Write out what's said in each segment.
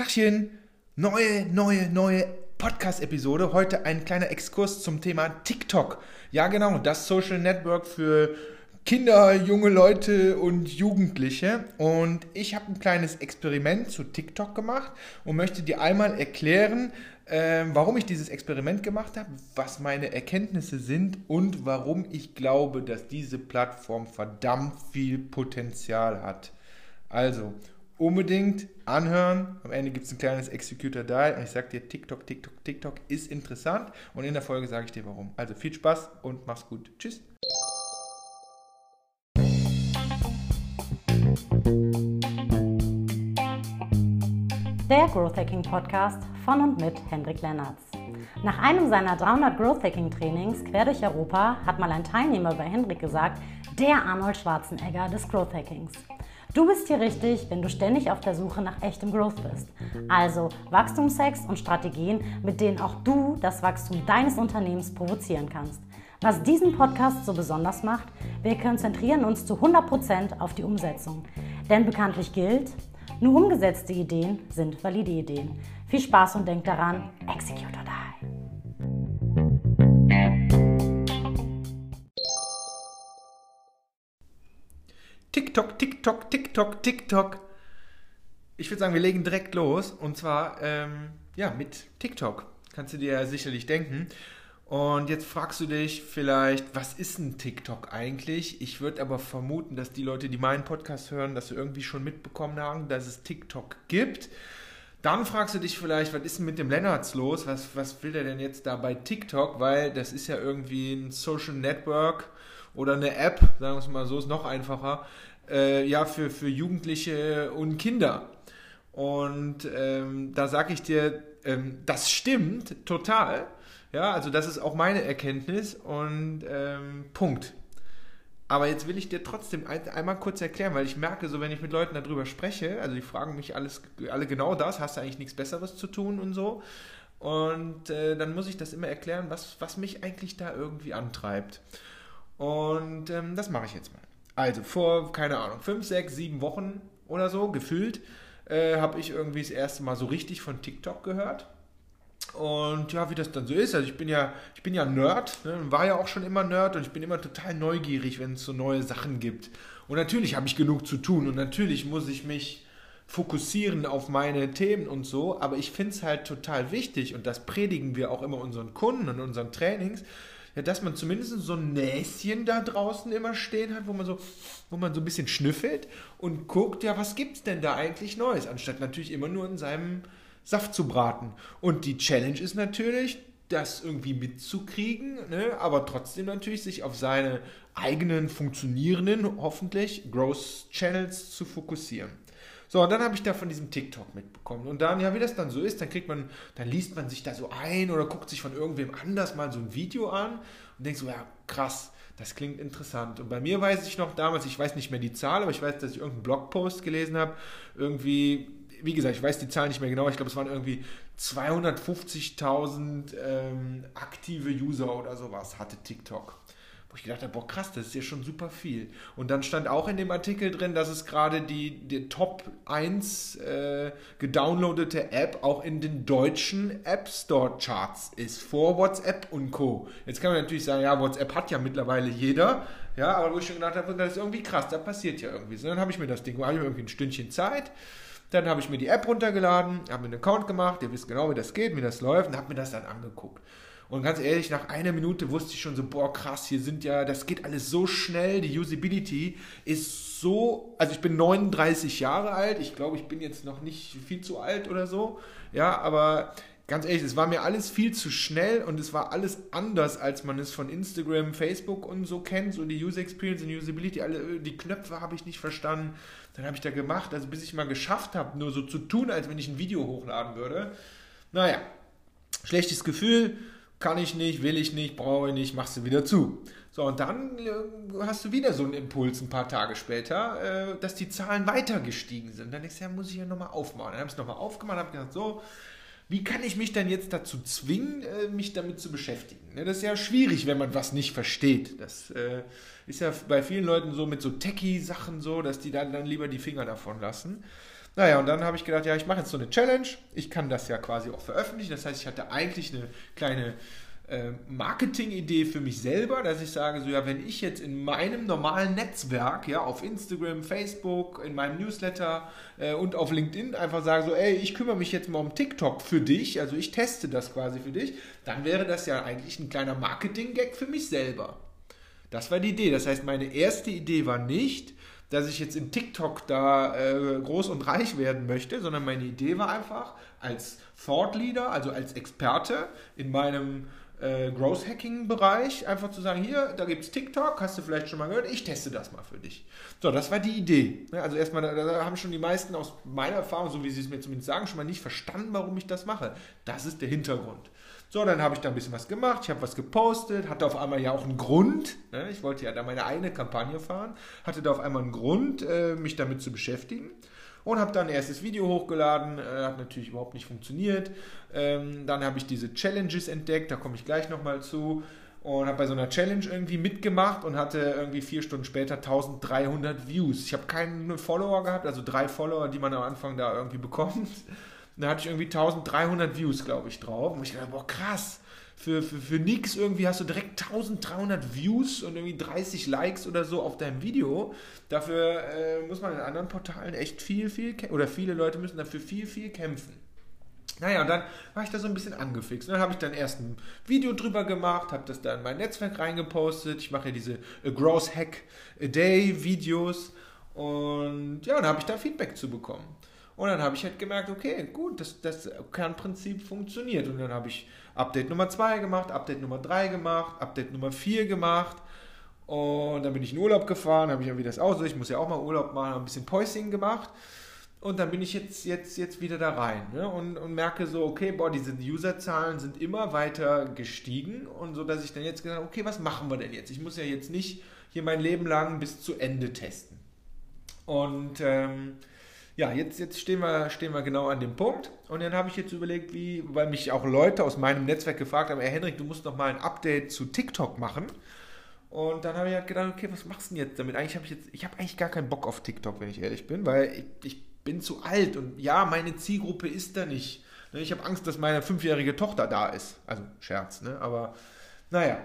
Tachchen, neue, neue, neue Podcast-Episode. Heute ein kleiner Exkurs zum Thema TikTok. Ja, genau, das Social Network für Kinder, junge Leute und Jugendliche. Und ich habe ein kleines Experiment zu TikTok gemacht und möchte dir einmal erklären, äh, warum ich dieses Experiment gemacht habe, was meine Erkenntnisse sind und warum ich glaube, dass diese Plattform verdammt viel Potenzial hat. Also, unbedingt anhören. Am Ende gibt es ein kleines Executor Die und ich sage dir, TikTok, TikTok, TikTok ist interessant und in der Folge sage ich dir warum. Also viel Spaß und mach's gut. Tschüss. Der Growth Hacking Podcast von und mit Hendrik Lennertz. Nach einem seiner 300 Growth Hacking Trainings quer durch Europa hat mal ein Teilnehmer bei Hendrik gesagt, der Arnold Schwarzenegger des Growth Hackings. Du bist hier richtig, wenn du ständig auf der Suche nach echtem Growth bist. Also Wachstumshacks und Strategien, mit denen auch du das Wachstum deines Unternehmens provozieren kannst. Was diesen Podcast so besonders macht, wir konzentrieren uns zu 100% auf die Umsetzung. Denn bekanntlich gilt, nur umgesetzte Ideen sind valide Ideen. Viel Spaß und denk daran, execute TikTok, TikTok. Ich würde sagen, wir legen direkt los. Und zwar, ähm, ja, mit TikTok. Kannst du dir ja sicherlich denken. Und jetzt fragst du dich vielleicht, was ist ein TikTok eigentlich? Ich würde aber vermuten, dass die Leute, die meinen Podcast hören, das irgendwie schon mitbekommen haben, dass es TikTok gibt. Dann fragst du dich vielleicht, was ist denn mit dem Lennarts los? Was, was will der denn jetzt da bei TikTok? Weil das ist ja irgendwie ein Social Network oder eine App, sagen wir es mal so, ist noch einfacher, äh, ja, für, für Jugendliche und Kinder. Und ähm, da sage ich dir, ähm, das stimmt total. Ja, also das ist auch meine Erkenntnis und ähm, Punkt. Aber jetzt will ich dir trotzdem ein, einmal kurz erklären, weil ich merke, so wenn ich mit Leuten darüber spreche, also die fragen mich alles, alle genau das, hast du eigentlich nichts Besseres zu tun und so. Und äh, dann muss ich das immer erklären, was, was mich eigentlich da irgendwie antreibt. Und ähm, das mache ich jetzt mal. Also vor, keine Ahnung, fünf, sechs, sieben Wochen oder so, gefühlt, äh, habe ich irgendwie das erste Mal so richtig von TikTok gehört. Und ja, wie das dann so ist, also ich bin ja, ich bin ja Nerd, ne, war ja auch schon immer Nerd und ich bin immer total neugierig, wenn es so neue Sachen gibt. Und natürlich habe ich genug zu tun und natürlich muss ich mich fokussieren auf meine Themen und so, aber ich finde es halt total wichtig und das predigen wir auch immer unseren Kunden und unseren Trainings, ja, dass man zumindest so ein Näschen da draußen immer stehen hat, wo man so, wo man so ein bisschen schnüffelt und guckt, ja, was gibt's denn da eigentlich Neues, anstatt natürlich immer nur in seinem Saft zu braten. Und die Challenge ist natürlich, das irgendwie mitzukriegen, ne? aber trotzdem natürlich sich auf seine eigenen funktionierenden, hoffentlich, Growth Channels zu fokussieren. So, und dann habe ich da von diesem TikTok mitbekommen. Und dann, ja, wie das dann so ist, dann kriegt man, dann liest man sich da so ein oder guckt sich von irgendwem anders mal so ein Video an und denkt so, ja, krass, das klingt interessant. Und bei mir weiß ich noch damals, ich weiß nicht mehr die Zahl, aber ich weiß, dass ich irgendeinen Blogpost gelesen habe, irgendwie wie gesagt, ich weiß die Zahl nicht mehr genau, ich glaube, es waren irgendwie 250.000 ähm, aktive User oder sowas hatte TikTok. Wo ich gedacht habe, boah, krass, das ist ja schon super viel. Und dann stand auch in dem Artikel drin, dass es gerade die, die Top 1 äh, gedownloadete App auch in den deutschen App Store Charts ist, vor WhatsApp und Co. Jetzt kann man natürlich sagen, ja, WhatsApp hat ja mittlerweile jeder, ja, aber wo ich schon gedacht habe, das ist irgendwie krass, da passiert ja irgendwie. So, dann habe ich mir das Ding, habe ich mir irgendwie ein Stündchen Zeit dann habe ich mir die App runtergeladen, habe mir einen Account gemacht, ihr wisst genau, wie das geht, wie das läuft und habe mir das dann angeguckt. Und ganz ehrlich, nach einer Minute wusste ich schon so, boah, krass, hier sind ja, das geht alles so schnell, die Usability ist so, also ich bin 39 Jahre alt, ich glaube, ich bin jetzt noch nicht viel zu alt oder so, ja, aber ganz ehrlich, es war mir alles viel zu schnell und es war alles anders, als man es von Instagram, Facebook und so kennt, so die User Experience und Usability, alle die Knöpfe habe ich nicht verstanden. Dann habe ich da gemacht, also bis ich mal geschafft habe, nur so zu tun, als wenn ich ein Video hochladen würde. Naja, schlechtes Gefühl, kann ich nicht, will ich nicht, brauche ich nicht, machst du wieder zu. So, und dann äh, hast du wieder so einen Impuls ein paar Tage später, äh, dass die Zahlen weiter gestiegen sind. Dann denkst du, ja, muss ich ja nochmal aufmachen. Dann habe ich es nochmal aufgemacht und habe gesagt, so, wie kann ich mich dann jetzt dazu zwingen, äh, mich damit zu beschäftigen? Ne, das ist ja schwierig, wenn man was nicht versteht. Das ist ja bei vielen Leuten so mit so Techie-Sachen so, dass die dann, dann lieber die Finger davon lassen. Naja, und dann habe ich gedacht, ja, ich mache jetzt so eine Challenge. Ich kann das ja quasi auch veröffentlichen. Das heißt, ich hatte eigentlich eine kleine äh, Marketing-Idee für mich selber, dass ich sage, so ja, wenn ich jetzt in meinem normalen Netzwerk, ja, auf Instagram, Facebook, in meinem Newsletter äh, und auf LinkedIn einfach sage, so, ey, ich kümmere mich jetzt mal um TikTok für dich, also ich teste das quasi für dich, dann wäre das ja eigentlich ein kleiner Marketing-Gag für mich selber. Das war die Idee. Das heißt, meine erste Idee war nicht, dass ich jetzt im TikTok da äh, groß und reich werden möchte, sondern meine Idee war einfach als Thought Leader, also als Experte in meinem äh, Growth Hacking Bereich, einfach zu sagen, hier, da gibt es TikTok, hast du vielleicht schon mal gehört, ich teste das mal für dich. So, das war die Idee. Also erstmal, da, haben schon die meisten aus meiner Erfahrung, so wie sie es mir zumindest sagen, schon mal nicht verstanden, warum ich das mache. Das ist der Hintergrund. So, dann habe ich da ein bisschen was gemacht, ich habe was gepostet, hatte auf einmal ja auch einen Grund, ne? ich wollte ja da meine eigene Kampagne fahren, hatte da auf einmal einen Grund, äh, mich damit zu beschäftigen und habe dann ein erstes Video hochgeladen, äh, hat natürlich überhaupt nicht funktioniert. Ähm, dann habe ich diese Challenges entdeckt, da komme ich gleich nochmal zu und habe bei so einer Challenge irgendwie mitgemacht und hatte irgendwie vier Stunden später 1300 Views. Ich habe keine Follower gehabt, also drei Follower, die man am Anfang da irgendwie bekommt. Da hatte ich irgendwie 1300 Views, glaube ich, drauf. Und ich dachte, boah, krass. Für, für, für nix irgendwie hast du direkt 1300 Views und irgendwie 30 Likes oder so auf deinem Video. Dafür äh, muss man in anderen Portalen echt viel, viel, oder viele Leute müssen dafür viel, viel kämpfen. Naja, und dann war ich da so ein bisschen angefixt. Und dann habe ich dann erst ein Video drüber gemacht, habe das da in mein Netzwerk reingepostet. Ich mache ja diese A Gross Hack a Day Videos. Und ja, dann habe ich da Feedback zu bekommen. Und dann habe ich halt gemerkt, okay, gut, das, das Kernprinzip funktioniert. Und dann habe ich Update Nummer 2 gemacht, Update Nummer 3 gemacht, Update Nummer 4 gemacht. Und dann bin ich in Urlaub gefahren, habe ich ja wieder das aus. Ich muss ja auch mal Urlaub machen, ein bisschen Päuschen gemacht. Und dann bin ich jetzt, jetzt, jetzt wieder da rein ne? und, und merke so, okay, boah, diese Userzahlen sind immer weiter gestiegen und so, dass ich dann jetzt gesagt habe, okay, was machen wir denn jetzt? Ich muss ja jetzt nicht hier mein Leben lang bis zu Ende testen. Und ähm, ja, jetzt, jetzt stehen, wir, stehen wir genau an dem Punkt. Und dann habe ich jetzt überlegt, wie, weil mich auch Leute aus meinem Netzwerk gefragt haben, Herr Henrik, du musst noch mal ein Update zu TikTok machen. Und dann habe ich halt gedacht, okay, was machst du denn jetzt damit? Eigentlich habe ich jetzt, ich habe eigentlich gar keinen Bock auf TikTok, wenn ich ehrlich bin, weil ich, ich bin zu alt und ja, meine Zielgruppe ist da nicht. Ne, ich habe Angst, dass meine fünfjährige Tochter da ist. Also Scherz, ne? Aber naja.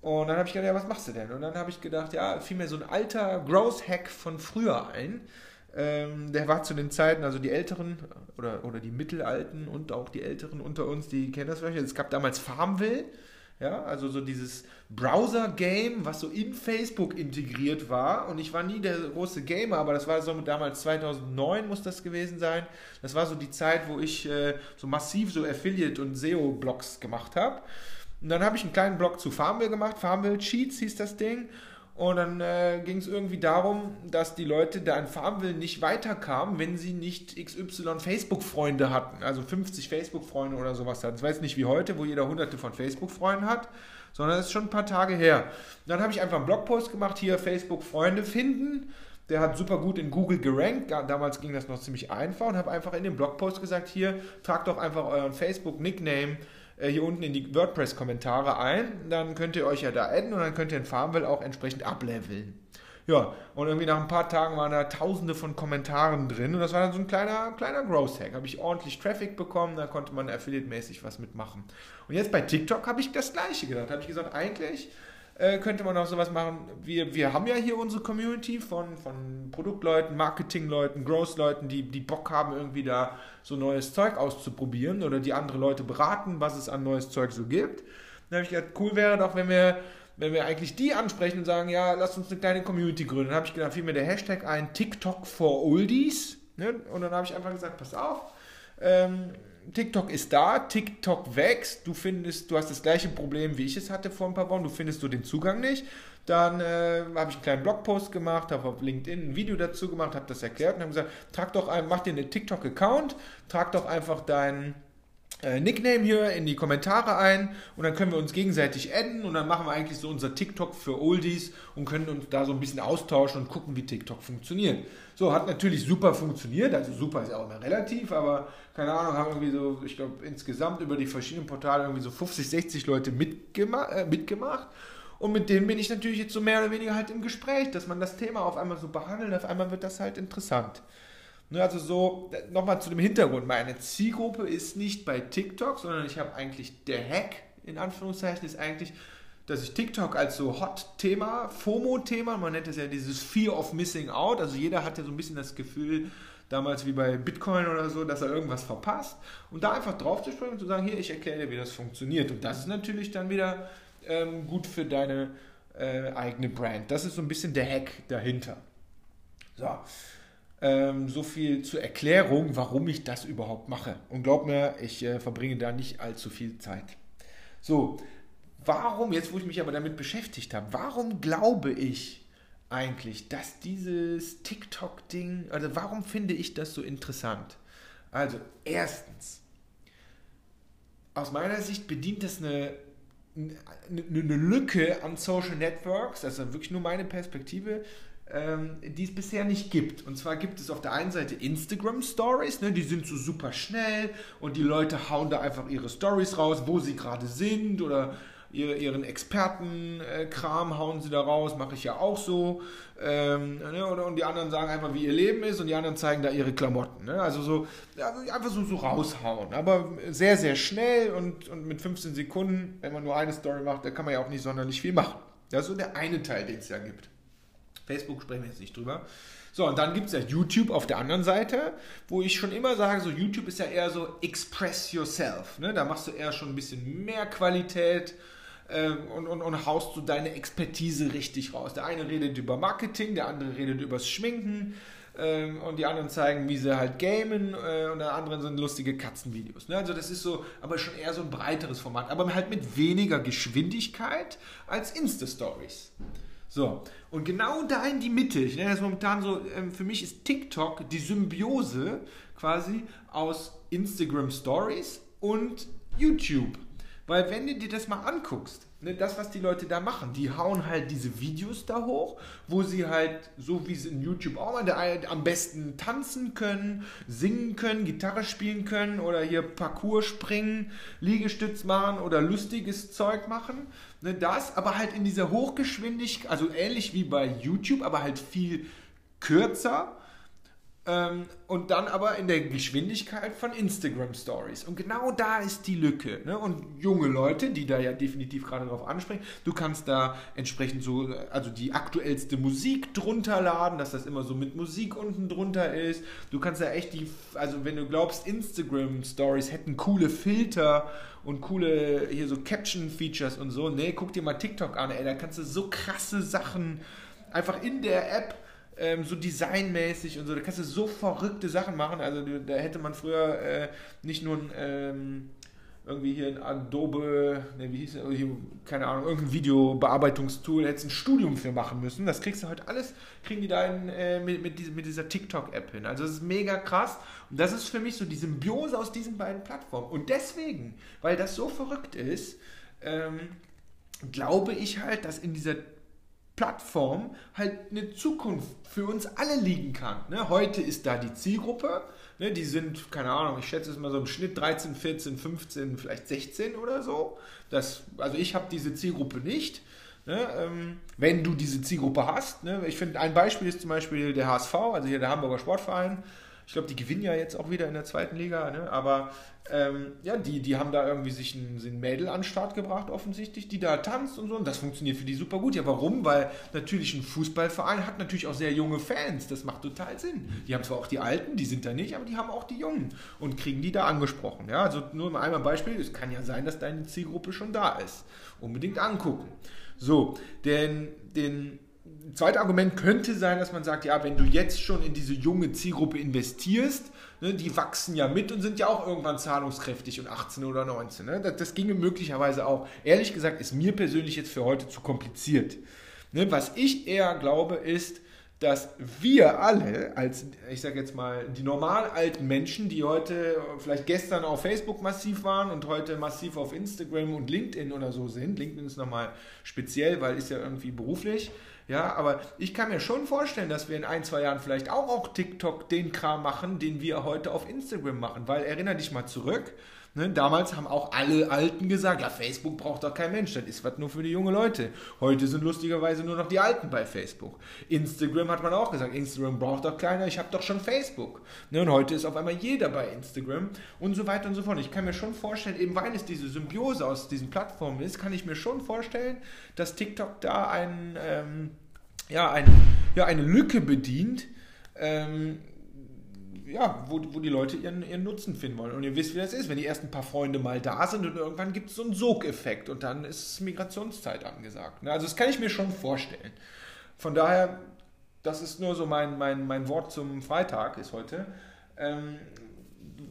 Und dann habe ich gedacht, ja, was machst du denn? Und dann habe ich gedacht, ja, fiel mir so ein alter Growth-Hack von früher ein. Ähm, der war zu den Zeiten, also die Älteren oder, oder die Mittelalten und auch die Älteren unter uns, die kennen das vielleicht. Es gab damals Farmville, ja, also so dieses Browser-Game, was so in Facebook integriert war. Und ich war nie der große Gamer, aber das war so damals 2009 muss das gewesen sein. Das war so die Zeit, wo ich äh, so massiv so Affiliate- und SEO-Blogs gemacht habe. Und dann habe ich einen kleinen Blog zu Farmville gemacht. Farmville Cheats hieß das Ding. Und dann äh, ging es irgendwie darum, dass die Leute da in Farmville nicht weiterkamen, wenn sie nicht XY Facebook-Freunde hatten. Also 50 Facebook-Freunde oder sowas hatten. Ich weiß nicht wie heute, wo jeder hunderte von Facebook-Freunden hat, sondern das ist schon ein paar Tage her. dann habe ich einfach einen Blogpost gemacht, hier Facebook-Freunde finden. Der hat super gut in Google gerankt. Damals ging das noch ziemlich einfach und habe einfach in dem Blogpost gesagt, hier, tragt doch einfach euren Facebook-Nickname äh, hier unten in die WordPress-Kommentare ein. Dann könnt ihr euch ja da adden und dann könnt ihr in Farmville auch entsprechend ableveln. Ja, und irgendwie nach ein paar Tagen waren da tausende von Kommentaren drin und das war dann so ein kleiner, kleiner Growth-Hack. Habe ich ordentlich Traffic bekommen, da konnte man affiliate-mäßig was mitmachen. Und jetzt bei TikTok habe ich das gleiche gedacht. habe ich gesagt, eigentlich äh, könnte man auch sowas machen. Wir, wir haben ja hier unsere Community von, von Produktleuten, Marketingleuten, Growth-Leuten, die, die Bock haben, irgendwie da so neues Zeug auszuprobieren oder die andere Leute beraten, was es an neues Zeug so gibt. Dann habe ich gedacht, cool wäre doch, wenn wir, wenn wir eigentlich die ansprechen und sagen, ja, lass uns eine kleine Community gründen. Dann habe ich gedacht, fiel mir der Hashtag ein, TikTok for Oldies. Ne? Und dann habe ich einfach gesagt, pass auf, ähm, TikTok ist da, TikTok wächst, du findest, du hast das gleiche Problem, wie ich es hatte vor ein paar Wochen, du findest du den Zugang nicht. Dann äh, habe ich einen kleinen Blogpost gemacht, habe auf LinkedIn ein Video dazu gemacht, habe das erklärt und habe gesagt, trag doch ein, mach dir einen TikTok-Account, trag doch einfach deinen äh, Nickname hier in die Kommentare ein und dann können wir uns gegenseitig adden und dann machen wir eigentlich so unser TikTok für Oldies und können uns da so ein bisschen austauschen und gucken, wie TikTok funktioniert. So, hat natürlich super funktioniert, also super ist auch immer relativ, aber keine Ahnung, haben irgendwie so, ich glaube, insgesamt über die verschiedenen Portale irgendwie so 50, 60 Leute mitgema äh, mitgemacht. Und mit denen bin ich natürlich jetzt so mehr oder weniger halt im Gespräch, dass man das Thema auf einmal so behandelt, auf einmal wird das halt interessant. Ne, also so, nochmal zu dem Hintergrund. Meine Zielgruppe ist nicht bei TikTok, sondern ich habe eigentlich der Hack, in Anführungszeichen, ist eigentlich, dass ich TikTok als so Hot-Thema, FOMO-Thema, man nennt es ja dieses Fear of Missing Out, also jeder hat ja so ein bisschen das Gefühl, damals wie bei Bitcoin oder so, dass er irgendwas verpasst und da einfach drauf zu springen und zu sagen, hier, ich erkläre dir, wie das funktioniert. Und das ist natürlich dann wieder ähm, gut für deine äh, eigene Brand. Das ist so ein bisschen der Hack dahinter. So. Ähm, so viel zur Erklärung, warum ich das überhaupt mache. Und glaub mir, ich äh, verbringe da nicht allzu viel Zeit. So, warum, jetzt wo ich mich aber damit beschäftigt habe, warum glaube ich eigentlich, dass dieses TikTok-Ding, also warum finde ich das so interessant? Also, erstens, aus meiner Sicht bedient das eine, eine, eine Lücke an Social Networks, das ist wirklich nur meine Perspektive, ähm, die es bisher nicht gibt. Und zwar gibt es auf der einen Seite Instagram Stories, ne, die sind so super schnell und die Leute hauen da einfach ihre Stories raus, wo sie gerade sind oder ihren Expertenkram hauen sie da raus, mache ich ja auch so. Ähm, ne, und die anderen sagen einfach, wie ihr Leben ist und die anderen zeigen da ihre Klamotten. Ne? Also so, ja, einfach so, so raushauen. Aber sehr, sehr schnell und, und mit 15 Sekunden, wenn man nur eine Story macht, da kann man ja auch nicht sonderlich viel machen. Das ist so der eine Teil, den es ja gibt. Facebook sprechen wir jetzt nicht drüber. So, und dann gibt es ja YouTube auf der anderen Seite, wo ich schon immer sage, so YouTube ist ja eher so express yourself. Ne? Da machst du eher schon ein bisschen mehr Qualität äh, und, und, und haust du deine Expertise richtig raus. Der eine redet über Marketing, der andere redet übers Schminken äh, und die anderen zeigen, wie sie halt gamen äh, und der anderen sind lustige Katzenvideos. Ne? Also das ist so, aber schon eher so ein breiteres Format, aber halt mit weniger Geschwindigkeit als Insta-Stories. So, und genau da in die Mitte, ich nenne das momentan so, ähm, für mich ist TikTok die Symbiose quasi aus Instagram Stories und YouTube. Weil wenn du dir das mal anguckst, ne, das, was die Leute da machen, die hauen halt diese Videos da hoch, wo sie halt, so wie sie in YouTube auch mal, am besten tanzen können, singen können, Gitarre spielen können oder hier Parcours springen, Liegestütz machen oder lustiges Zeug machen. Ne, das, aber halt in dieser Hochgeschwindigkeit, also ähnlich wie bei YouTube, aber halt viel kürzer ähm, und dann aber in der Geschwindigkeit von Instagram Stories. Und genau da ist die Lücke. Ne? Und junge Leute, die da ja definitiv gerade drauf ansprechen, du kannst da entsprechend so, also die aktuellste Musik drunter laden, dass das immer so mit Musik unten drunter ist. Du kannst da echt die, also wenn du glaubst, Instagram Stories hätten coole Filter und coole hier so Caption-Features und so, nee, guck dir mal TikTok an, ey, da kannst du so krasse Sachen einfach in der App ähm, so designmäßig und so. Da kannst du so verrückte Sachen machen. Also da hätte man früher äh, nicht nur ein, ähm, irgendwie hier ein Adobe, ne, wie hieß hier, keine Ahnung, irgendein Videobearbeitungstool, hättest ein Studium für machen müssen. Das kriegst du heute alles, kriegen die da in, äh, mit, mit, dieser, mit dieser TikTok-App hin. Also das ist mega krass. Und das ist für mich so die Symbiose aus diesen beiden Plattformen. Und deswegen, weil das so verrückt ist, ähm, glaube ich halt, dass in dieser Plattform halt eine Zukunft für uns alle liegen kann. Ne? Heute ist da die Zielgruppe, ne? die sind, keine Ahnung, ich schätze es mal so im Schnitt 13, 14, 15, vielleicht 16 oder so. Das, also ich habe diese Zielgruppe nicht. Ne? Ähm, wenn du diese Zielgruppe hast, ne? ich finde, ein Beispiel ist zum Beispiel der HSV, also hier der Hamburger Sportverein. Ich glaube, die gewinnen ja jetzt auch wieder in der zweiten Liga, ne? aber ähm, ja, die, die haben da irgendwie sich ein, ein Mädel an den Start gebracht, offensichtlich, die da tanzt und so. Und das funktioniert für die super gut. Ja, warum? Weil natürlich ein Fußballverein hat natürlich auch sehr junge Fans. Das macht total Sinn. Die haben zwar auch die Alten, die sind da nicht, aber die haben auch die Jungen und kriegen die da angesprochen. Ja, also nur mal einmal ein Beispiel. Es kann ja sein, dass deine Zielgruppe schon da ist. Unbedingt angucken. So, denn den zweite Argument könnte sein, dass man sagt, ja, wenn du jetzt schon in diese junge Zielgruppe investierst, ne, die wachsen ja mit und sind ja auch irgendwann zahlungskräftig und 18 oder 19. Ne? Das, das, ginge möglicherweise auch. Ehrlich gesagt ist mir persönlich jetzt für heute zu kompliziert. Ne? Was ich eher glaube, ist, dass wir alle als, ich sage jetzt mal, die normal alten Menschen, die heute vielleicht gestern auf Facebook massiv waren und heute massiv auf Instagram und LinkedIn oder so sind, LinkedIn ist nochmal speziell, weil ist ja irgendwie beruflich, Ja, aber ich kann mir schon vorstellen, dass wir in ein, zwei Jahren vielleicht auch auf TikTok den Kram machen, den wir heute auf Instagram machen. Weil erinnere dich mal zurück, Ne, damals haben auch alle Alten gesagt, ja, Facebook braucht doch kein Mensch, das ist was nur für die jungen Leute. Heute sind lustigerweise nur noch die Alten bei Facebook. Instagram hat man auch gesagt, Instagram braucht doch keiner, ich habe doch schon Facebook. Ne, und heute ist auf einmal jeder bei Instagram und so weiter und so fort. Ich kann mir schon vorstellen, eben weil es diese Symbiose aus diesen Plattformen ist, kann ich mir schon vorstellen, dass TikTok da ein, ähm, ja, ein, ja, eine Lücke bedient, ähm, ja, wo, wo die Leute ihren, ihren Nutzen finden wollen. Und ihr wisst, wie das ist, wenn die ersten paar Freunde mal da sind und irgendwann gibt es so einen Sogeffekt und dann ist Migrationszeit angesagt. Ne? Also das kann ich mir schon vorstellen. Von daher, das ist nur so mein, mein, mein Wort zum Freitag, ist heute. Ähm,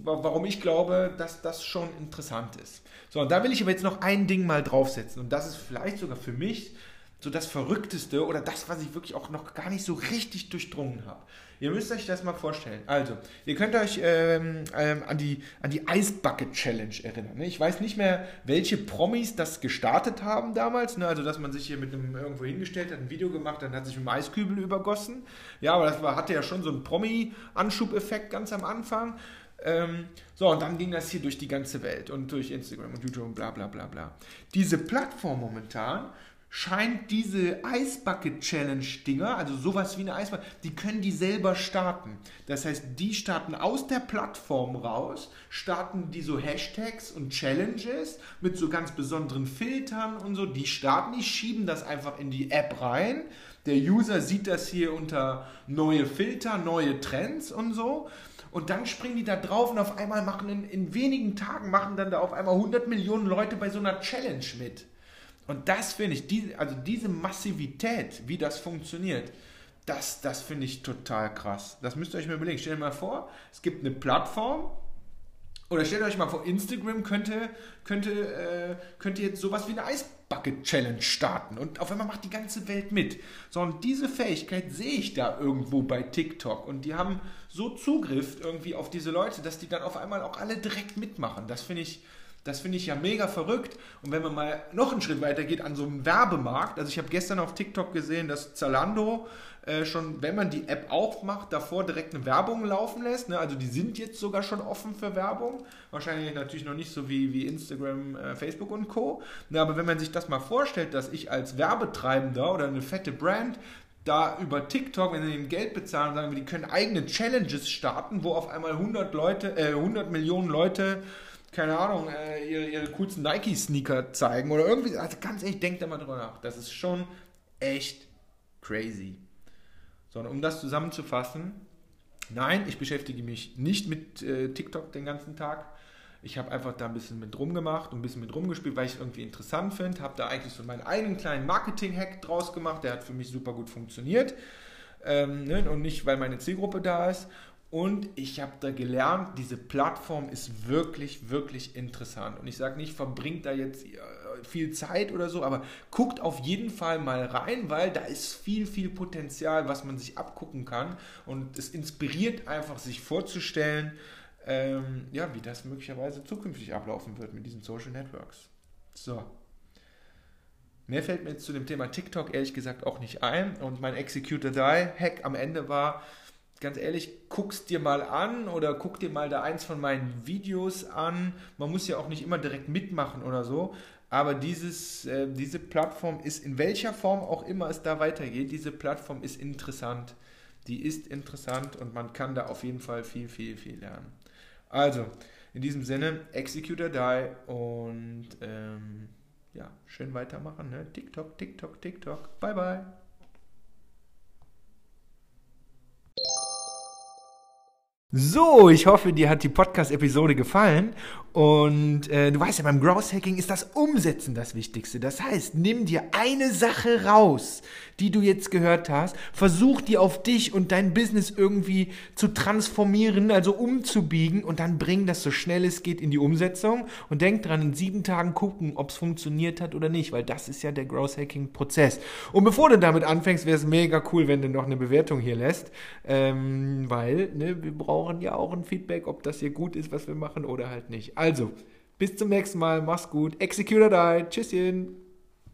warum ich glaube, dass das schon interessant ist. So, und da will ich aber jetzt noch ein Ding mal draufsetzen. Und das ist vielleicht sogar für mich so das Verrückteste oder das, was ich wirklich auch noch gar nicht so richtig durchdrungen habe. Ihr müsst euch das mal vorstellen. Also, ihr könnt euch ähm, ähm, an die, an die Ice Bucket Challenge erinnern. Ne? Ich weiß nicht mehr, welche Promis das gestartet haben damals. Ne? Also, dass man sich hier mit einem irgendwo hingestellt hat, ein Video gemacht, dann hat sich mit einem Eiskübel übergossen. Ja, aber das war, hatte ja schon so einen Promi-Anschubeffekt ganz am Anfang. Ähm, so, und dann ging das hier durch die ganze Welt und durch Instagram und YouTube und bla bla bla bla. Diese Plattform momentan scheint diese Eisbucket Challenge Dinger, also sowas wie eine Eisbucket, die können die selber starten. Das heißt, die starten aus der Plattform raus, starten die so Hashtags und Challenges mit so ganz besonderen Filtern und so, die starten, die schieben das einfach in die App rein. Der User sieht das hier unter neue Filter, neue Trends und so. Und dann springen die da drauf und auf einmal machen in, in wenigen Tagen machen dann da auf einmal 100 Millionen Leute bei so einer Challenge mit. Und das finde ich, die, also diese Massivität, wie das funktioniert, das, das finde ich total krass. Das müsst ihr euch mal überlegen. Stellt euch mal vor, es gibt eine Plattform, oder stellt euch mal vor, Instagram könnte, könnte, äh, könnte jetzt sowas wie eine Eisbucket-Challenge starten und auf einmal macht die ganze Welt mit. So, und diese Fähigkeit sehe ich da irgendwo bei TikTok und die haben so Zugriff irgendwie auf diese Leute, dass die dann auf einmal auch alle direkt mitmachen. Das finde ich, das finde ich ja mega verrückt. Und wenn man mal noch einen Schritt weiter geht an so einem Werbemarkt, also ich habe gestern auf TikTok gesehen, dass Zalando äh, schon, wenn man die App aufmacht, davor direkt eine Werbung laufen lässt. Ne? Also die sind jetzt sogar schon offen für Werbung. Wahrscheinlich natürlich noch nicht so wie, wie Instagram, äh, Facebook und Co. Ne, aber wenn man sich das mal vorstellt, dass ich als Werbetreibender oder eine fette Brand da über TikTok, wenn sie ihnen Geld bezahlen, sagen wir, die können eigene Challenges starten, wo auf einmal 100 Leute, äh, 100 Millionen Leute keine Ahnung, äh, ihre, ihre coolsten Nike-Sneaker zeigen oder irgendwie. Also ganz ehrlich, denkt da mal drüber nach. Das ist schon echt crazy. Sondern um das zusammenzufassen, nein, ich beschäftige mich nicht mit äh, TikTok den ganzen Tag. Ich habe einfach da ein bisschen mit rumgemacht und ein bisschen mit rumgespielt, weil ich es irgendwie interessant finde. Habe da eigentlich so meinen eigenen kleinen Marketing-Hack draus gemacht. Der hat für mich super gut funktioniert. Ähm, ne? Und nicht, weil meine Zielgruppe da ist. Und ich habe da gelernt, diese Plattform ist wirklich, wirklich interessant. Und ich sage nicht, verbringt da jetzt äh, viel Zeit oder so, aber guckt auf jeden Fall mal rein, weil da ist viel, viel Potenzial, was man sich abgucken kann. Und es inspiriert einfach, sich vorzustellen, ähm, ja, wie das möglicherweise zukünftig ablaufen wird mit diesen Social Networks. So. Mehr fällt mir jetzt zu dem Thema TikTok ehrlich gesagt auch nicht ein. Und mein Executor Die Hack am Ende war, ganz ehrlich, guck's dir mal an oder guck dir mal da eins von meinen Videos an. Man muss ja auch nicht immer direkt mitmachen oder so. Aber dieses, äh, diese Plattform ist, in welcher Form auch immer es da weitergeht, diese Plattform ist interessant. Die ist interessant und man kann da auf jeden Fall viel, viel, viel lernen. Also, in diesem Sinne, Executor Die und ähm, ja, schön weitermachen. Ne? TikTok, TikTok, TikTok. Bye, bye. So, ich hoffe, dir hat die Podcast-Episode gefallen. Und äh, du weißt ja, beim Growth Hacking ist das Umsetzen das Wichtigste. Das heißt, nimm dir eine Sache raus, die du jetzt gehört hast, versuch die auf dich und dein Business irgendwie zu transformieren, also umzubiegen und dann bring das so schnell es geht in die Umsetzung und denk dran, in sieben Tagen gucken, ob es funktioniert hat oder nicht, weil das ist ja der Growth Hacking Prozess. Und bevor du damit anfängst, wäre es mega cool, wenn du noch eine Bewertung hier lässt, ähm, weil ne, wir brauchen ja auch ein Feedback, ob das hier gut ist, was wir machen oder halt nicht. Also, bis zum nächsten Mal. Mach's gut. Executor Die. Tschüsschen.